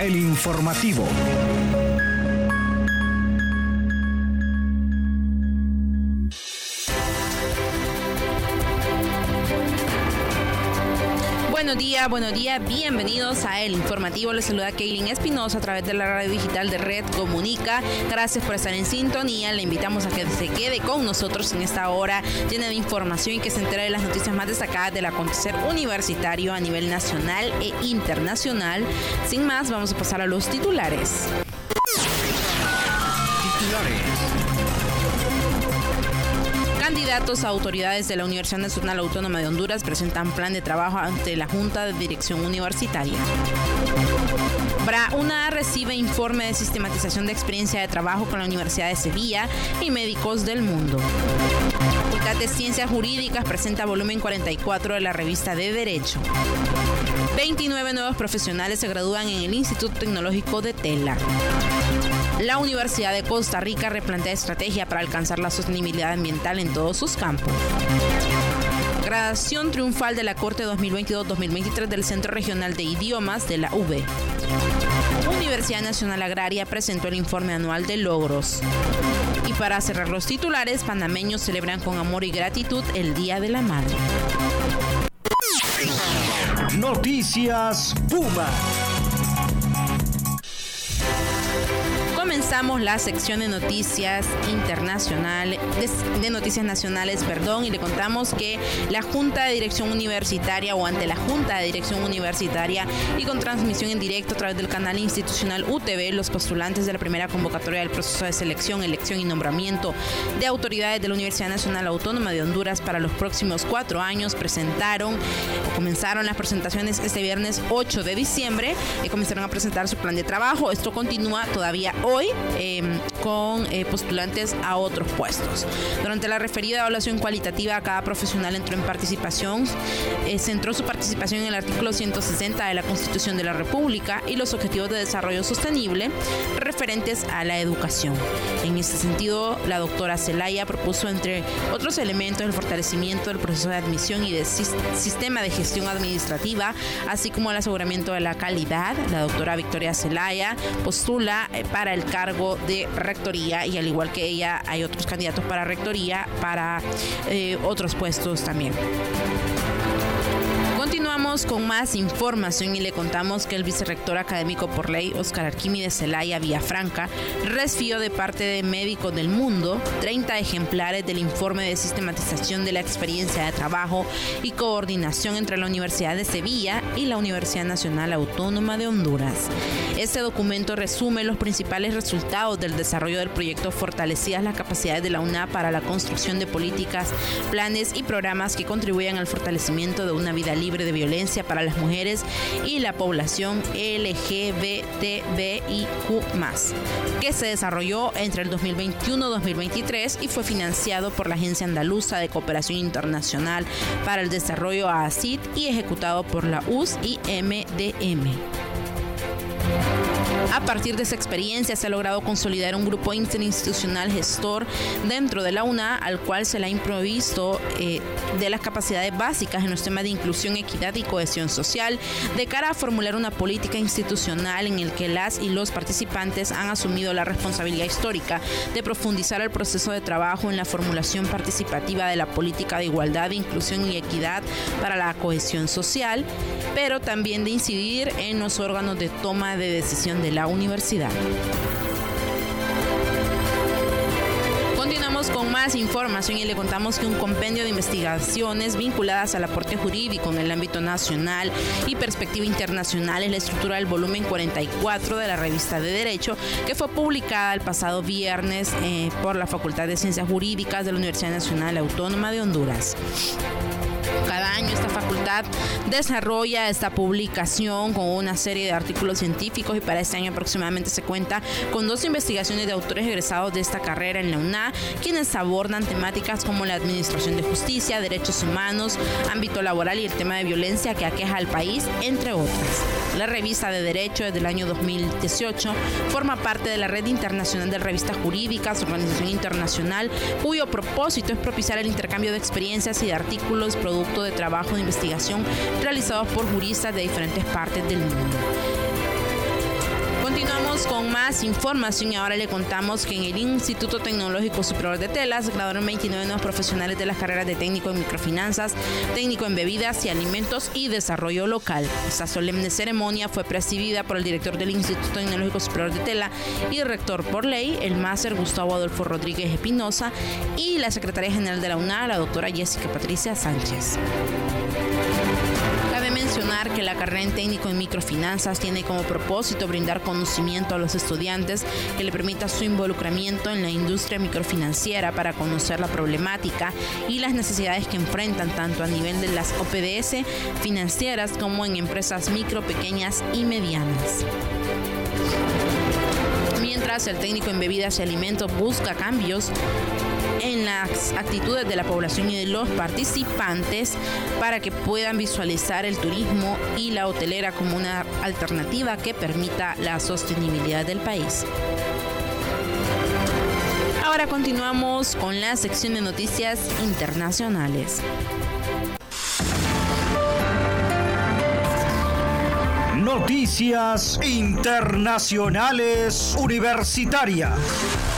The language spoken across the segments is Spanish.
el informativo. Buenos días, buenos días, bienvenidos a El Informativo. Les saluda Kaylin Espinosa a través de la radio digital de Red Comunica. Gracias por estar en sintonía. Le invitamos a que se quede con nosotros en esta hora llena de información y que se entere de las noticias más destacadas del acontecer universitario a nivel nacional e internacional. Sin más, vamos a pasar a los titulares. Candidatos a autoridades de la Universidad Nacional Autónoma de Honduras presentan plan de trabajo ante la Junta de Dirección Universitaria. Una recibe informe de sistematización de experiencia de trabajo con la Universidad de Sevilla y Médicos del Mundo. Facultad de Ciencias Jurídicas presenta volumen 44 de la revista de Derecho. 29 nuevos profesionales se gradúan en el Instituto Tecnológico de Tela. La Universidad de Costa Rica replantea estrategia para alcanzar la sostenibilidad ambiental en todos sus campos. Gradación triunfal de la Corte 2022-2023 del Centro Regional de Idiomas de la UB. Universidad Nacional Agraria presentó el informe anual de logros. Y para cerrar los titulares, panameños celebran con amor y gratitud el Día de la Madre. Noticias Puma. Comenzamos la sección de noticias internacionales, de, noticias nacionales, perdón, y le contamos que la Junta de Dirección Universitaria o ante la Junta de Dirección Universitaria y con transmisión en directo a través del canal institucional UTV, los postulantes de la primera convocatoria del proceso de selección, elección y nombramiento de autoridades de la Universidad Nacional Autónoma de Honduras para los próximos cuatro años presentaron comenzaron las presentaciones este viernes 8 de diciembre y comenzaron a presentar su plan de trabajo. Esto continúa todavía hoy em, con eh, postulantes a otros puestos. Durante la referida evaluación cualitativa, cada profesional entró en participación, eh, centró su participación en el artículo 160 de la Constitución de la República y los objetivos de desarrollo sostenible referentes a la educación. En este sentido, la doctora Zelaya propuso, entre otros elementos, el fortalecimiento del proceso de admisión y del sistema de gestión administrativa, así como el aseguramiento de la calidad. La doctora Victoria Zelaya postula eh, para el cargo de rectoría y al igual que ella hay otros candidatos para rectoría para eh, otros puestos también. Continuamos con más información y le contamos que el vicerrector académico por ley, Oscar Arquímedes Zelaya Villafranca, recibió de parte de Médicos del Mundo 30 ejemplares del informe de sistematización de la experiencia de trabajo y coordinación entre la Universidad de Sevilla y la Universidad Nacional Autónoma de Honduras. Este documento resume los principales resultados del desarrollo del proyecto Fortalecidas las capacidades de la UNA para la construcción de políticas, planes y programas que contribuyan al fortalecimiento de una vida libre de violencia para las mujeres y la población LGBTBIQ, que se desarrolló entre el 2021-2023 y fue financiado por la Agencia Andaluza de Cooperación Internacional para el Desarrollo ACID y ejecutado por la US y MDM. A partir de esa experiencia se ha logrado consolidar un grupo interinstitucional gestor dentro de la UNA al cual se le ha improvisto eh, de las capacidades básicas en los temas de inclusión, equidad y cohesión social de cara a formular una política institucional en el que las y los participantes han asumido la responsabilidad histórica de profundizar el proceso de trabajo en la formulación participativa de la política de igualdad, inclusión y equidad para la cohesión social, pero también de incidir en los órganos de toma de decisión de la universidad. Continuamos con más información y le contamos que un compendio de investigaciones vinculadas al aporte jurídico en el ámbito nacional y perspectiva internacional es la estructura del volumen 44 de la revista de Derecho que fue publicada el pasado viernes eh, por la Facultad de Ciencias Jurídicas de la Universidad Nacional Autónoma de Honduras. Cada año esta facultad desarrolla esta publicación con una serie de artículos científicos y para este año aproximadamente se cuenta con dos investigaciones de autores egresados de esta carrera en la UNA, quienes abordan temáticas como la administración de justicia, derechos humanos, ámbito laboral y el tema de violencia que aqueja al país, entre otras. La revista de Derecho desde el año 2018 forma parte de la Red Internacional de Revistas Jurídicas, organización internacional, cuyo propósito es propiciar el intercambio de experiencias y de artículos producto de trabajo de investigación realizados por juristas de diferentes partes del mundo. Con más información y ahora le contamos que en el Instituto Tecnológico Superior de Telas graduaron 29 nuevos profesionales de las carreras de técnico en microfinanzas, técnico en bebidas y alimentos y desarrollo local. Esta solemne ceremonia fue presidida por el director del Instituto Tecnológico Superior de Tela y rector por ley, el máster Gustavo Adolfo Rodríguez Espinosa y la secretaria general de la UNA, la doctora Jessica Patricia Sánchez que la carrera en técnico en microfinanzas tiene como propósito brindar conocimiento a los estudiantes que le permita su involucramiento en la industria microfinanciera para conocer la problemática y las necesidades que enfrentan tanto a nivel de las OPDS financieras como en empresas micro, pequeñas y medianas el técnico en bebidas y alimentos busca cambios en las actitudes de la población y de los participantes para que puedan visualizar el turismo y la hotelera como una alternativa que permita la sostenibilidad del país. Ahora continuamos con la sección de noticias internacionales. Noticias Internacionales Universitarias.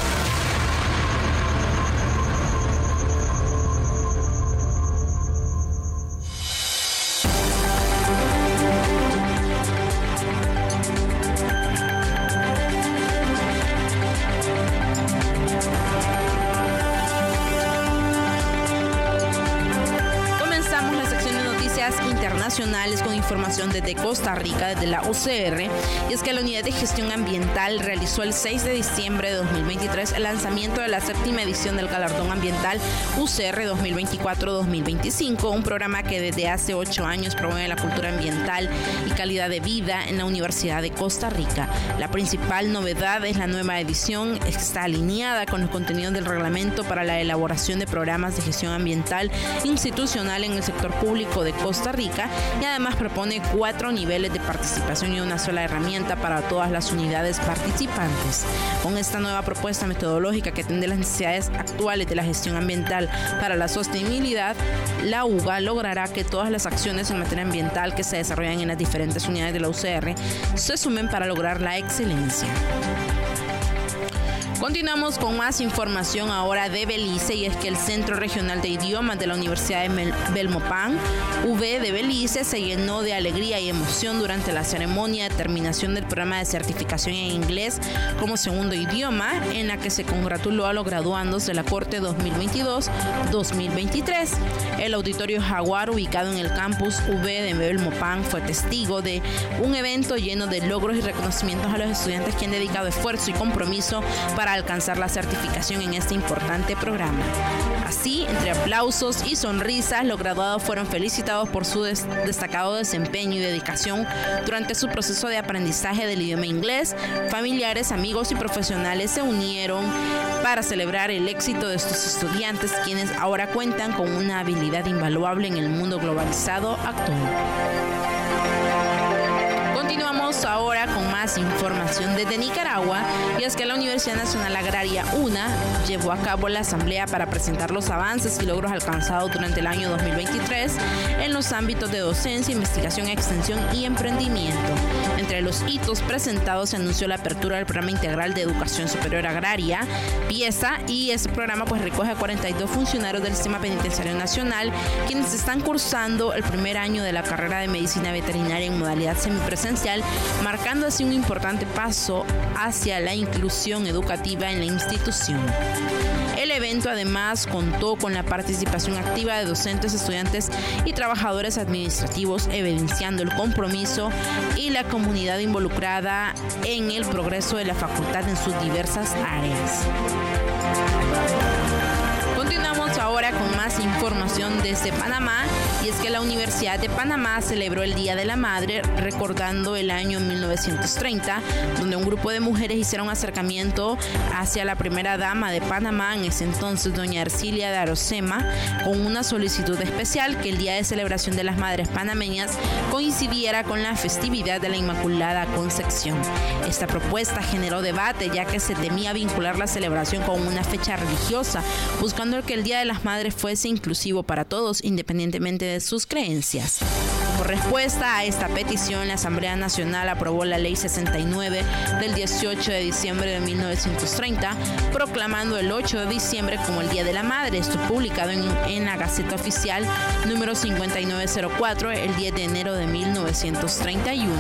Con información desde Costa Rica, desde la UCR, y es que la Unidad de Gestión Ambiental realizó el 6 de diciembre de 2023 el lanzamiento de la séptima edición del Galardón Ambiental UCR 2024-2025, un programa que desde hace ocho años promueve la cultura ambiental y calidad de vida en la Universidad de Costa Rica. La principal novedad es la nueva edición, está alineada con los contenidos del reglamento para la elaboración de programas de gestión ambiental institucional en el sector público de Costa Rica y además propone cuatro niveles de participación y una sola herramienta para todas las unidades participantes. Con esta nueva propuesta metodológica que atiende las necesidades actuales de la gestión ambiental para la sostenibilidad, la UGA logrará que todas las acciones en materia ambiental que se desarrollan en las diferentes unidades de la UCR se sumen para lograr la excelencia. Continuamos con más información ahora de Belice y es que el Centro Regional de Idiomas de la Universidad de Belmopán, V de Belice, se llenó de alegría y emoción durante la ceremonia de terminación del programa de certificación en inglés como segundo idioma, en la que se congratuló a los graduandos de la Corte 2022-2023. El auditorio Jaguar, ubicado en el campus V de Belmopán, fue testigo de un evento lleno de logros y reconocimientos a los estudiantes que han dedicado esfuerzo y compromiso para alcanzar la certificación en este importante programa. Así, entre aplausos y sonrisas, los graduados fueron felicitados por su destacado desempeño y dedicación durante su proceso de aprendizaje del idioma inglés. Familiares, amigos y profesionales se unieron para celebrar el éxito de estos estudiantes, quienes ahora cuentan con una habilidad invaluable en el mundo globalizado actual. Ahora con más información desde Nicaragua y es que la Universidad Nacional Agraria UNA llevó a cabo la asamblea para presentar los avances y logros alcanzados durante el año 2023 en los ámbitos de docencia, investigación, extensión y emprendimiento. Entre los hitos presentados se anunció la apertura del programa integral de educación superior agraria, pieza, y este programa pues recoge a 42 funcionarios del sistema penitenciario nacional quienes están cursando el primer año de la carrera de medicina veterinaria en modalidad semipresencial marcando así un importante paso hacia la inclusión educativa en la institución. El evento además contó con la participación activa de docentes, estudiantes y trabajadores administrativos, evidenciando el compromiso y la comunidad involucrada en el progreso de la facultad en sus diversas áreas ahora con más información desde Panamá y es que la Universidad de Panamá celebró el Día de la Madre recordando el año 1930 donde un grupo de mujeres hicieron acercamiento hacia la primera dama de Panamá en ese entonces doña Ercilia de Arosema con una solicitud especial que el Día de Celebración de las Madres Panameñas coincidiera con la festividad de la Inmaculada Concepción. Esta propuesta generó debate ya que se temía vincular la celebración con una fecha religiosa buscando que el Día de las Madres fuese inclusivo para todos, independientemente de sus creencias. Por respuesta a esta petición, la Asamblea Nacional aprobó la Ley 69 del 18 de diciembre de 1930, proclamando el 8 de diciembre como el Día de la Madre. Esto publicado en, en la Gaceta Oficial número 5904 el 10 de enero de 1931.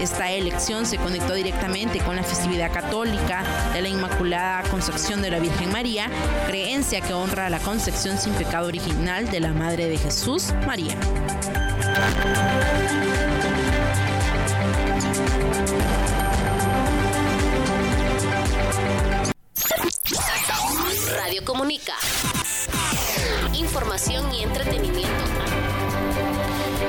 Esta elección se conectó directamente con la festividad católica de la Inmaculada Concepción de la Virgen María, creencia que honra la concepción sin pecado original de la Madre de Jesús, María. Radio Comunica. Información y entretenimiento.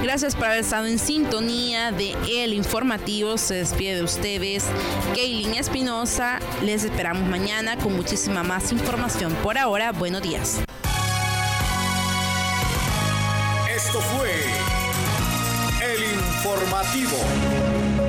Gracias por haber estado en sintonía de El Informativo. Se despide de ustedes Kaylin Espinosa. Les esperamos mañana con muchísima más información. Por ahora, buenos días. Esto fue Informativo.